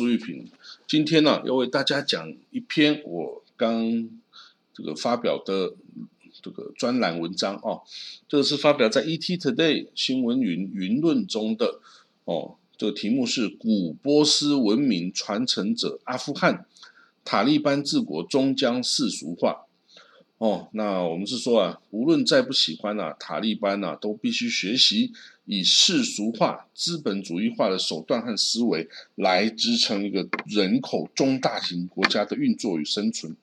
苏玉平。今天呢，要为大家讲一篇我刚这个发表的这个专栏文章哦。这个是发表在《ET Today》新闻云云论中的哦。这个题目是“古波斯文明传承者阿富汗塔利班治国终将世俗化”。哦，那我们是说啊，无论再不喜欢啊，塔利班啊，都必须学习。以世俗化、资本主义化的手段和思维来支撑一个人口中大型国家的运作与生存。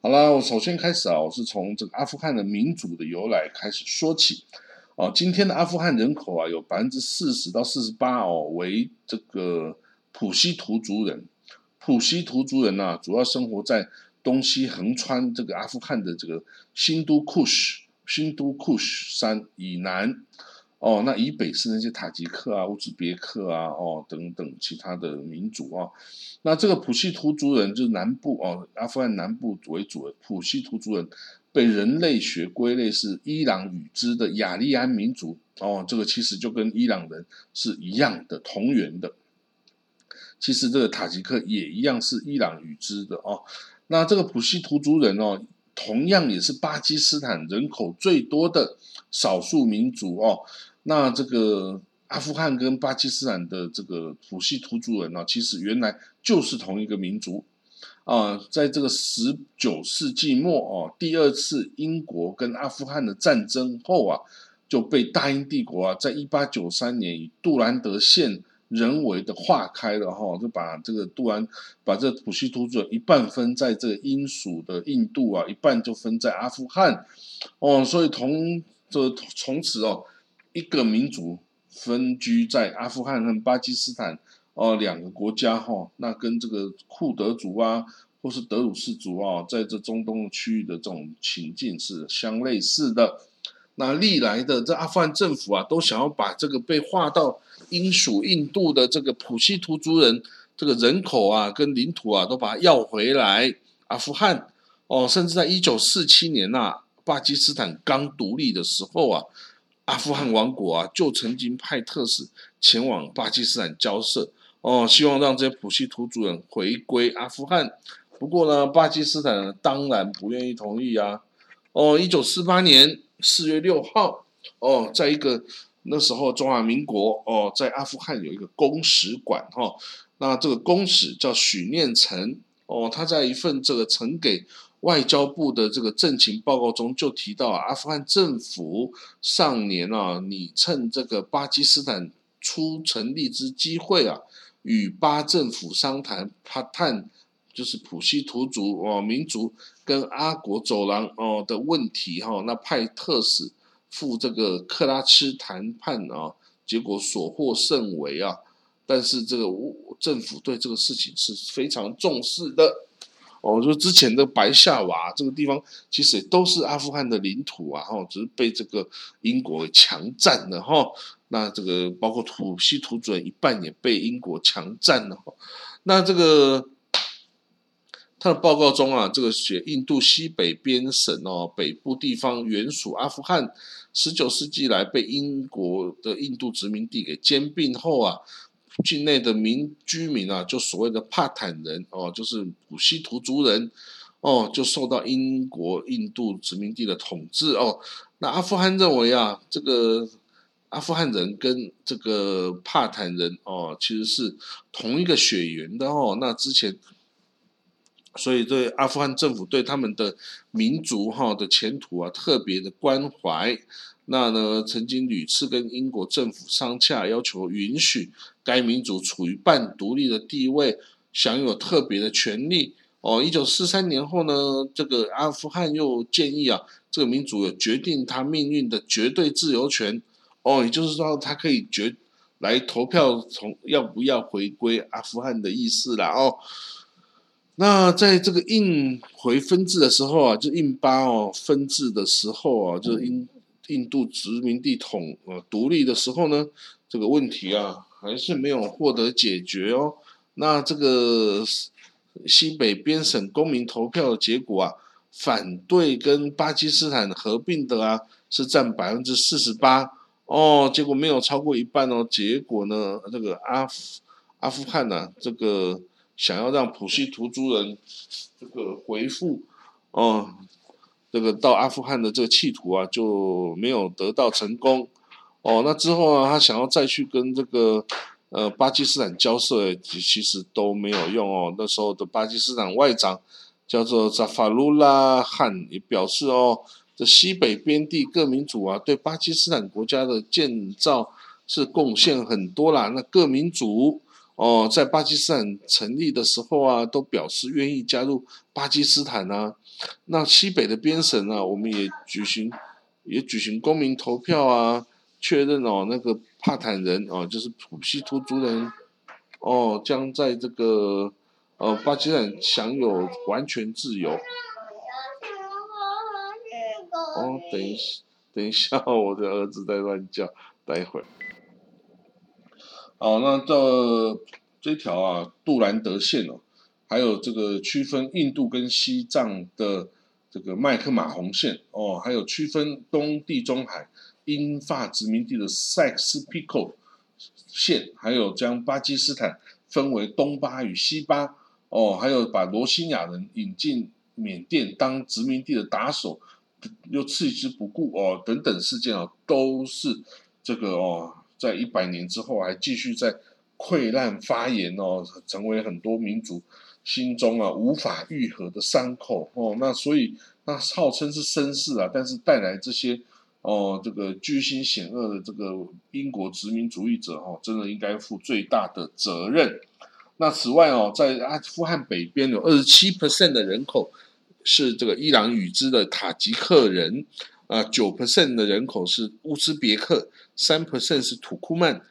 好了，我首先开始啊，我是从这个阿富汗的民主的由来开始说起。哦，今天的阿富汗人口啊，有百分之四十到四十八哦，为这个普希图族人。普希图族人呢，主要生活在东西横穿这个阿富汗的这个新都库什、新都库什山以南。哦，那以北是那些塔吉克啊、乌兹别克啊、哦等等其他的民族啊。那这个普希图族人就是南部哦，阿富汗南部为主的普希图族人，被人类学归类是伊朗语支的雅利安民族哦。这个其实就跟伊朗人是一样的同源的。其实这个塔吉克也一样是伊朗语支的哦。那这个普希图族人哦。同样也是巴基斯坦人口最多的少数民族哦。那这个阿富汗跟巴基斯坦的这个普希图族人呢，其实原来就是同一个民族啊。在这个十九世纪末哦，第二次英国跟阿富汗的战争后啊，就被大英帝国啊，在一八九三年以杜兰德县。人为的划开了哈，就把这个杜安，把这普希图族一半分在这个英属的印度啊，一半就分在阿富汗，哦，所以从这从此哦，一个民族分居在阿富汗和巴基斯坦哦两个国家哈，那跟这个库德族啊，或是德鲁士族啊，在这中东区域的这种情境是相类似的。那历来的这阿富汗政府啊，都想要把这个被划到。英属印度的这个普希图族人，这个人口啊跟领土啊都把它要回来。阿富汗哦，甚至在一九四七年呐，巴基斯坦刚独立的时候啊，阿富汗王国啊就曾经派特使前往巴基斯坦交涉哦，希望让这些普希图族人回归阿富汗。不过呢，巴基斯坦当然不愿意同意啊。哦，一九四八年四月六号哦，在一个。那时候中华民国哦，在阿富汗有一个公使馆哈，那这个公使叫许念成哦，他在一份这个呈给外交部的这个政情报告中就提到，阿富汗政府上年啊，你趁这个巴基斯坦初成立之机会啊，与巴政府商谈帕坦就是普希图族哦民族跟阿国走廊哦的问题哈，那派特使。赴这个克拉吃谈判啊，结果所获甚微啊。但是这个政府对这个事情是非常重视的。哦，就之前的白夏瓦这个地方，其实也都是阿富汗的领土啊，哈，只是被这个英国强占了哈。那这个包括土西土准一半也被英国强占了。那这个。他的报告中啊，这个写印度西北边省哦，北部地方原属阿富汗，十九世纪来被英国的印度殖民地给兼并后啊，境内的民居民啊，就所谓的帕坦人哦，就是古希图族人哦，就受到英国印度殖民地的统治哦。那阿富汗认为啊，这个阿富汗人跟这个帕坦人哦，其实是同一个血缘的哦。那之前。所以，对阿富汗政府对他们的民族哈的前途啊特别的关怀。那呢，曾经屡次跟英国政府商洽，要求允许该民族处于半独立的地位，享有特别的权利。哦，一九四三年后呢，这个阿富汗又建议啊，这个民族有决定他命运的绝对自由权。哦，也就是说，他可以决来投票从要不要回归阿富汗的意思了。哦。那在这个印回分治的时候啊，就印巴哦分治的时候啊，就是印印度殖民地统呃独立的时候呢，这个问题啊还是没有获得解决哦。那这个西北边省公民投票的结果啊，反对跟巴基斯坦合并的啊，是占百分之四十八哦。结果没有超过一半哦。结果呢，这个阿富阿富汗呢，这个想要让普希图族人这个回复哦，这个到阿富汗的这个企图啊，就没有得到成功哦。那之后啊，他想要再去跟这个。呃，巴基斯坦交涉其实都没有用哦。那时候的巴基斯坦外长叫做扎法鲁拉汗也表示哦，这西北边地各民族啊，对巴基斯坦国家的建造是贡献很多啦。那各民族哦，在巴基斯坦成立的时候啊，都表示愿意加入巴基斯坦啊。那西北的边省呢，我们也举行也举行公民投票啊。确认哦，那个帕坦人哦，就是普希图族人哦，将在这个呃巴基斯坦享有完全自由。哦，等一下，等一下，我的儿子在乱叫，待会儿。好，那这这条啊，杜兰德线哦，还有这个区分印度跟西藏的这个麦克马洪线哦，还有区分东地中海。英法殖民地的塞克斯皮科线，还有将巴基斯坦分为东巴与西巴，哦，还有把罗兴亚人引进缅甸当殖民地的打手，又弃之不顾，哦，等等事件啊，都是这个哦，在一百年之后还继续在溃烂发炎哦，成为很多民族心中啊无法愈合的伤口哦，那所以那号称是绅士啊，但是带来这些。哦，这个居心险恶的这个英国殖民主义者哦，真的应该负最大的责任。那此外哦，在阿富汗北边有二十七 percent 的人口是这个伊朗语支的塔吉克人，啊，九 percent 的人口是乌兹别克，三 percent 是土库曼，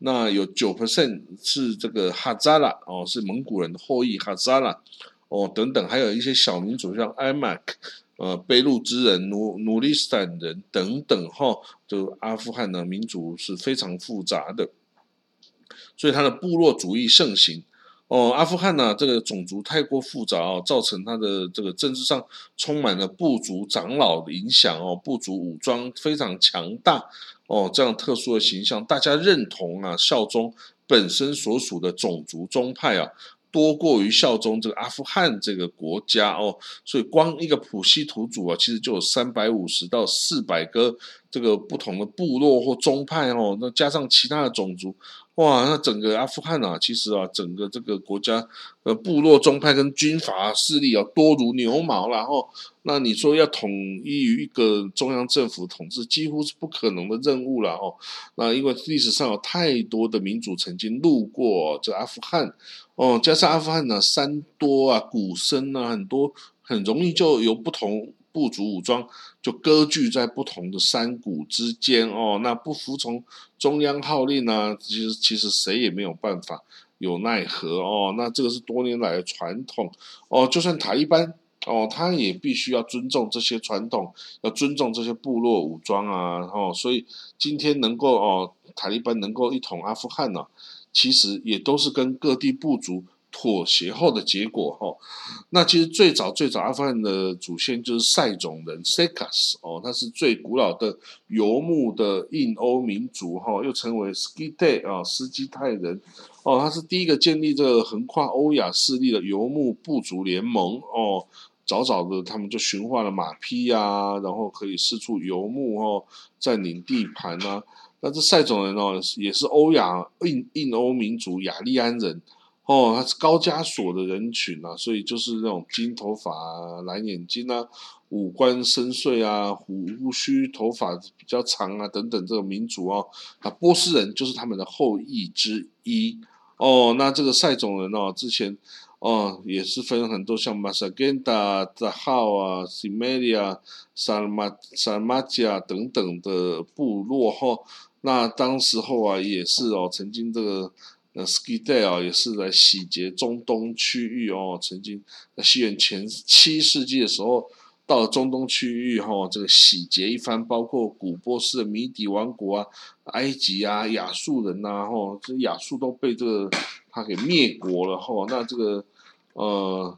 那有九 percent 是这个哈扎拉哦，是蒙古人的后裔哈扎拉哦，等等，还有一些小民族像艾马克。呃，贝路之人、努努利斯坦人等等，哈，就阿富汗的民族是非常复杂的，所以他的部落主义盛行。哦，阿富汗呢，这个种族太过复杂哦，造成他的这个政治上充满了部族长老的影响哦，部族武装非常强大哦，这样特殊的形象，大家认同啊，效忠本身所属的种族宗派啊。多过于效忠这个阿富汗这个国家哦，所以光一个普希图族啊，其实就有三百五十到四百个这个不同的部落或宗派哦，那加上其他的种族。哇，那整个阿富汗啊，其实啊，整个这个国家，呃，部落宗派跟军阀势力啊，多如牛毛，然后，那你说要统一于一个中央政府统治，几乎是不可能的任务了哦。那因为历史上有太多的民主曾经路过这阿富汗，哦，加上阿富汗呢山多啊，谷深啊，很多很容易就有不同。部族武装就割据在不同的山谷之间哦，那不服从中央号令呢？其实其实谁也没有办法有奈何哦。那这个是多年来的传统哦。就算塔利班哦，他也必须要尊重这些传统，要尊重这些部落武装啊。哦，所以今天能够哦，塔利班能够一统阿富汗呢，其实也都是跟各地部族。妥协后的结果哈，那其实最早最早阿富汗的祖先就是塞种人 （Sekas） 哦，他是最古老的游牧的印欧民族哈，又称为 Skite 啊，斯基泰人哦，他是第一个建立这个横跨欧亚势力的游牧部族联盟哦，早早的他们就驯化了马匹呀，然后可以四处游牧哦，占领地盘啊。那这塞种人哦，也是欧亚印印欧民族雅利安人。哦，他是高加索的人群啊，所以就是那种金头发、蓝眼睛啊，五官深邃啊，胡须、头发比较长啊，等等这个民族哦，啊，波斯人就是他们的后裔之一哦。那这个塞种人哦，之前哦也是分很多，像马萨根达、扎浩啊、西梅利亚、萨马萨马加等等的部落哈。那当时候啊，也是哦，曾经这个。那 Ski Day 啊，也是来洗劫中东区域哦。曾经在西元前七世纪的时候，到了中东区域哈，这个洗劫一番，包括古波斯的米底王国啊、埃及啊、亚述人呐，哈，这亚述都被这个他给灭国了哈。那这个呃，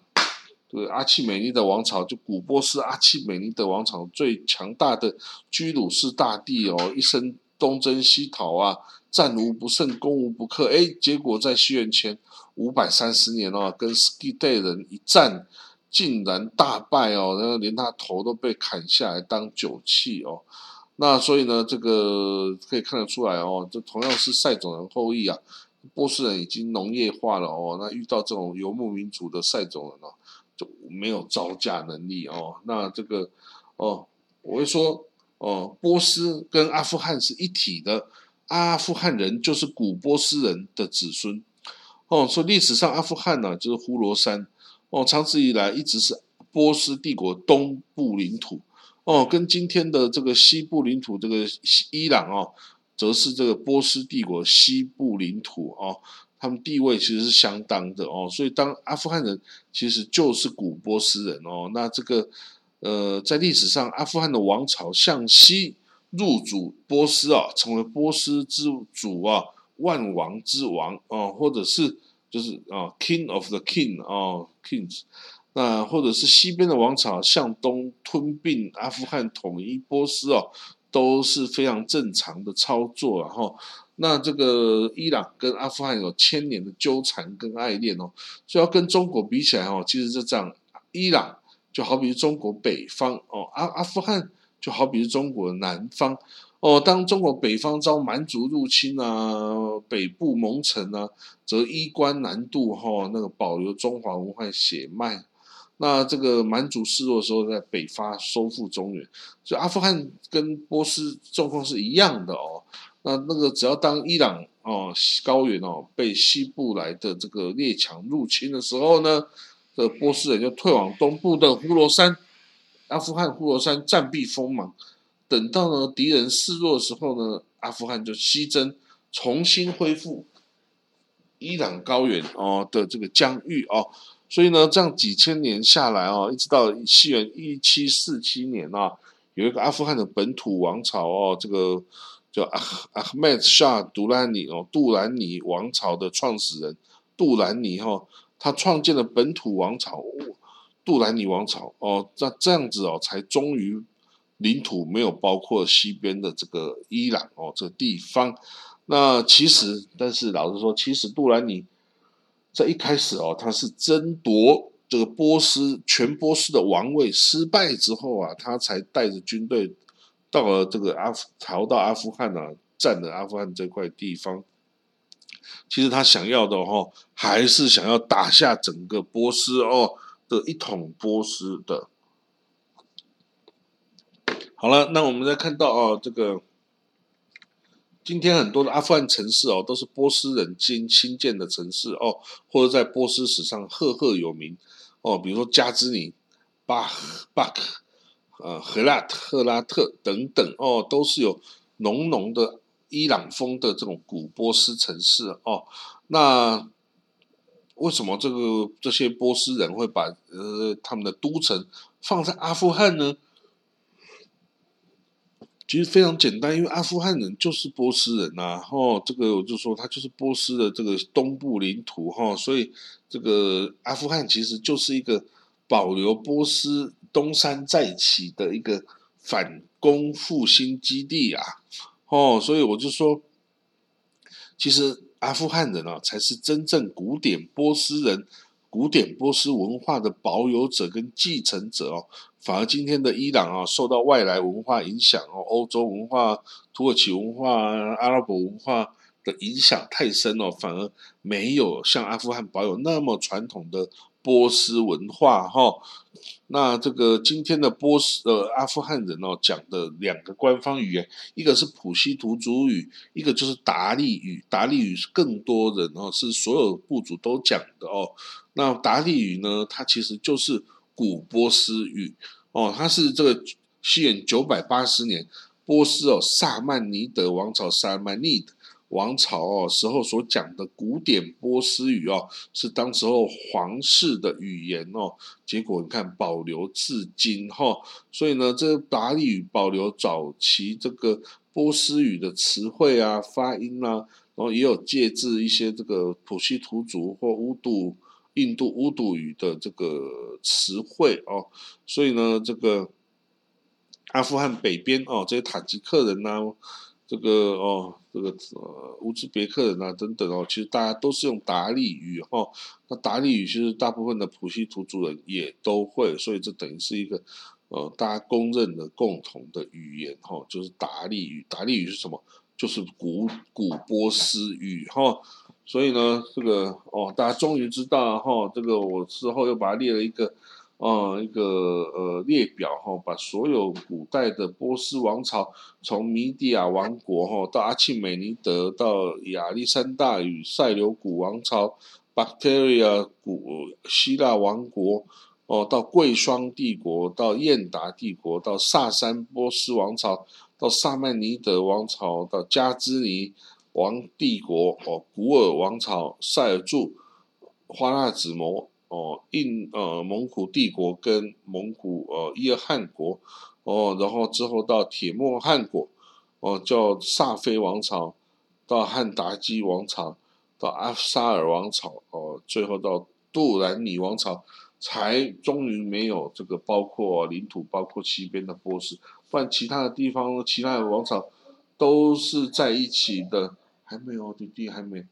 这个阿契美尼德王朝，就古波斯阿契美尼德王朝最强大的居鲁士大帝哦，一生东征西讨啊，战无不胜，攻无不克，哎，结果在西元前五百三十年哦，跟斯基代人一战。竟然大败哦，然后连他头都被砍下来当酒器哦。那所以呢，这个可以看得出来哦，这同样是塞种人后裔啊，波斯人已经农业化了哦。那遇到这种游牧民族的塞种人哦，就没有招架能力哦。那这个哦，我会说哦，波斯跟阿富汗是一体的，阿富汗人就是古波斯人的子孙哦。说历史上阿富汗呢，就是呼罗珊。哦，长此以来一直是波斯帝国东部领土哦，跟今天的这个西部领土，这个伊朗哦，则是这个波斯帝国西部领土哦，他们地位其实是相当的哦，所以当阿富汗人其实就是古波斯人哦，那这个呃，在历史上阿富汗的王朝向西入主波斯啊，成为波斯之主啊，万王之王啊，或者是。就是啊，King of the King 啊，Kings，那或者是西边的王朝向东吞并阿富汗，统一波斯哦，都是非常正常的操作。然后，那这个伊朗跟阿富汗有千年的纠缠跟爱恋哦，所以要跟中国比起来哦，其实是这样，伊朗就好比是中国北方哦，阿阿富汗就好比是中国南方。哦，当中国北方遭蛮族入侵啊，北部蒙尘啊，则衣冠南渡哈，那个保留中华文化血脉。那这个蛮族示弱的时候，在北伐收复中原，所以阿富汗跟波斯状况是一样的哦。那那个只要当伊朗哦高原哦被西部来的这个列强入侵的时候呢，的波斯人就退往东部的呼罗珊，阿富汗呼罗珊暂避锋芒。等到呢敌人示弱的时候呢，阿富汗就西征，重新恢复伊朗高原哦的这个疆域哦，所以呢这样几千年下来哦，一直到西元一七四七年啊，有一个阿富汗的本土王朝哦，这个叫阿阿赫迈沙杜兰尼哦，杜兰尼王朝的创始人杜兰尼哈，他创建了本土王朝杜兰尼王朝哦，那这样子哦才终于。领土没有包括西边的这个伊朗哦，这个地方。那其实，但是老实说，其实杜兰尼在一开始哦，他是争夺这个波斯全波斯的王位，失败之后啊，他才带着军队到了这个阿富逃到阿富汗啊，占了阿富汗这块地方。其实他想要的哦，还是想要打下整个波斯哦的一统波斯的。好了，那我们再看到哦，这个今天很多的阿富汗城市哦，都是波斯人新新建的城市哦，或者在波斯史上赫赫有名哦，比如说加兹尼、巴巴克、呃赫拉特、赫拉特等等哦，都是有浓浓的伊朗风的这种古波斯城市哦。那为什么这个这些波斯人会把呃他们的都城放在阿富汗呢？其实非常简单，因为阿富汗人就是波斯人呐，哈，这个我就说他就是波斯的这个东部领土哈，所以这个阿富汗其实就是一个保留波斯东山再起的一个反攻复兴基地啊，哦，所以我就说，其实阿富汗人啊才是真正古典波斯人。古典波斯文化的保有者跟继承者哦，反而今天的伊朗啊，受到外来文化影响哦，欧洲文化、土耳其文化、阿拉伯文化的影响太深哦，反而没有像阿富汗保有那么传统的波斯文化哈。那这个今天的波斯呃阿富汗人哦讲的两个官方语言，一个是普希图族语，一个就是达利语。达利语是更多人哦，是所有部族都讲的哦。那达利语呢？它其实就是古波斯语哦，它是这个西元九百八十年波斯哦萨曼尼德王朝萨曼尼德王朝哦时候所讲的古典波斯语哦，是当时候皇室的语言哦。结果你看保留至今哈，所以呢，这达利语保留早期这个波斯语的词汇啊、发音啊，然后也有借自一些这个普希图族或乌度、印度乌度语的这个词汇哦。所以呢，这个阿富汗北边哦，这些塔吉克人呐。这个哦，这个呃乌兹别克人啊等等哦，其实大家都是用达利语哈。那达利语其实大部分的普希图族人也都会，所以这等于是一个呃大家公认的共同的语言哈，就是达利语。达利语是什么？就是古古波斯语哈。所以呢，这个哦，大家终于知道哈。这个我之后又把它列了一个。啊，一个呃列表哈，把所有古代的波斯王朝，从米底亚王国哈到阿契美尼德，到亚历山大与塞琉古王朝，Bacteria 古希腊王国，哦，到贵霜帝国，到燕达帝国，到萨珊波斯王朝，到萨曼尼德王朝，到加兹尼王帝国，哦，古尔王朝，塞尔柱，花剌子模。哦，印呃蒙古帝国跟蒙古呃伊尔汗国，哦，然后之后到铁木汗国，哦叫萨菲王朝，到汉达基王朝，到阿沙尔王朝，哦，最后到杜兰尼王朝，才终于没有这个包括领土，包括西边的波斯，不然其他的地方，其他的王朝都是在一起的，还没有弟弟还没。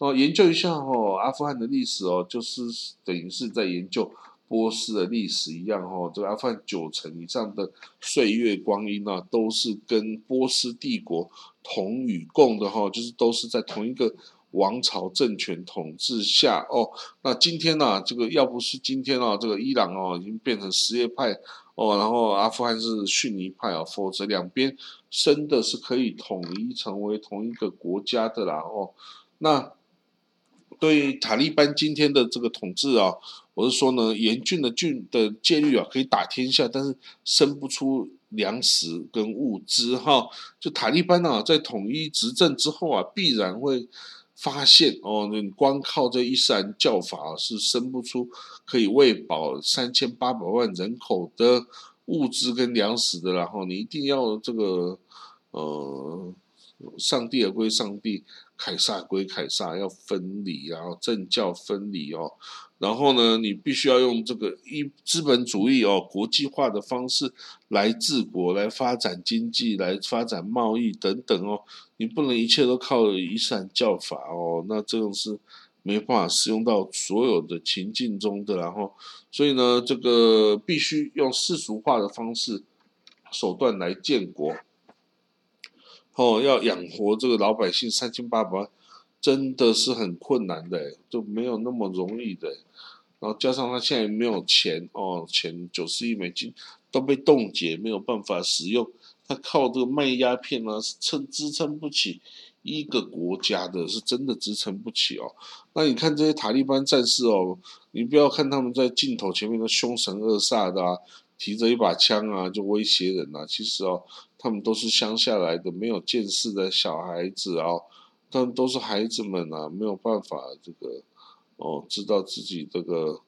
哦，研究一下哦，阿富汗的历史哦，就是等于是在研究波斯的历史一样哦。这个阿富汗九成以上的岁月光阴啊，都是跟波斯帝国同与共的哈，就是都是在同一个王朝政权统治下哦。那今天呢，这个要不是今天啊，这个伊朗哦已经变成什叶派哦，然后阿富汗是逊尼派啊，否则两边真的是可以统一成为同一个国家的啦哦。那对塔利班今天的这个统治啊，我是说呢，严峻的峻的戒律啊，可以打天下，但是生不出粮食跟物资哈。就塔利班啊，在统一执政之后啊，必然会发现哦，你光靠这伊斯兰教法是生不出可以喂饱三千八百万人口的物资跟粮食的，然后你一定要这个呃，上帝而归上帝。凯撒归凯撒，要分离，然后政教分离哦。然后呢，你必须要用这个一资本主义哦，国际化的方式来治国，来发展经济，来发展贸易等等哦。你不能一切都靠伊斯兰教法哦，那这种是没办法适用到所有的情境中的。然后，所以呢，这个必须用世俗化的方式手段来建国。哦，要养活这个老百姓三千八百万，真的是很困难的，就没有那么容易的。然后加上他现在没有钱哦，钱九十亿美金都被冻结，没有办法使用。他靠这个卖鸦片呢，是撑支撑不起一个国家的，是真的支撑不起哦。那你看这些塔利班战士哦，你不要看他们在镜头前面的凶神恶煞的啊，提着一把枪啊就威胁人啊，其实哦。他们都是乡下来的，没有见识的小孩子啊，他们都是孩子们啊，没有办法这个哦，知道自己这个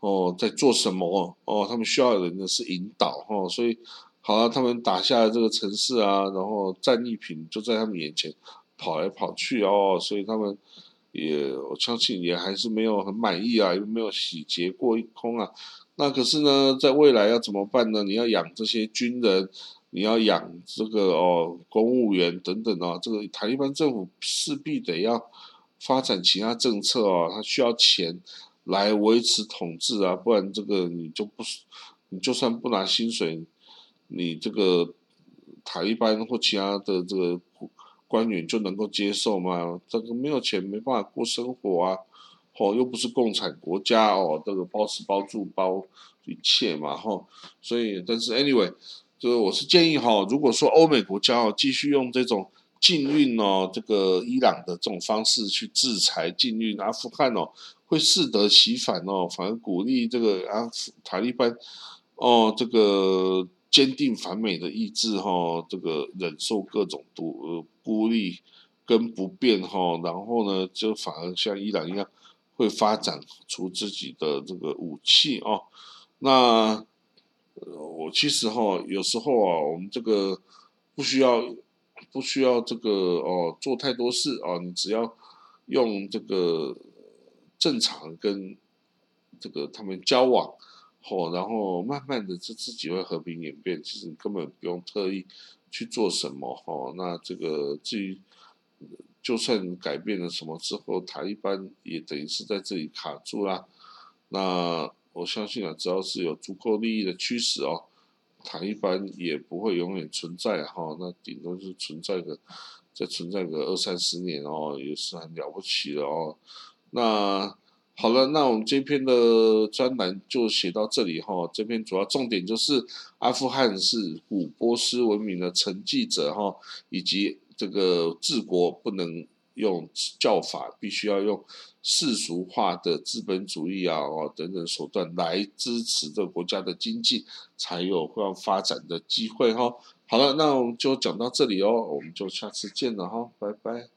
哦在做什么哦，他们需要的人的是引导哦，所以好了，他们打下了这个城市啊，然后战利品就在他们眼前跑来跑去哦，所以他们也我相信也还是没有很满意啊，又没有洗劫过一空啊，那可是呢，在未来要怎么办呢？你要养这些军人。你要养这个哦，公务员等等啊，这个塔利班政府势必得要发展其他政策啊，他需要钱来维持统治啊，不然这个你就不，你就算不拿薪水，你这个塔利班或其他的这个官员就能够接受吗？这个没有钱没办法过生活啊，哦，又不是共产国家哦，这个包吃包住包一切嘛，吼，所以但是 anyway。就是我是建议哈，如果说欧美国家哦继续用这种禁运哦，这个伊朗的这种方式去制裁禁运阿富汗哦，会适得其反哦，反而鼓励这个阿富塔利班哦，这个坚定反美的意志哈，这个忍受各种独孤立跟不便哈，然后呢，就反而像伊朗一样，会发展出自己的这个武器哦。那我其实哈，有时候啊，我们这个不需要不需要这个哦，做太多事哦，你只要用这个正常跟这个他们交往，哦，然后慢慢的这自己会和平演变，其实你根本不用特意去做什么哦。那这个至于。就算改变了什么之后，塔利班也等于是在这里卡住啦。那我相信啊，只要是有足够利益的驱使哦，塔利班也不会永远存在哈。那顶多是存在个，再存在个二三十年哦，也是很了不起的哦。那好了，那我们这篇的专栏就写到这里哈。这篇主要重点就是阿富汗是古波斯文明的承继者哈，以及。这个治国不能用教法，必须要用世俗化的资本主义啊，哦等等手段来支持这个国家的经济，才有会发展的机会哈。好了，那我们就讲到这里哦，我们就下次见了哈，拜拜。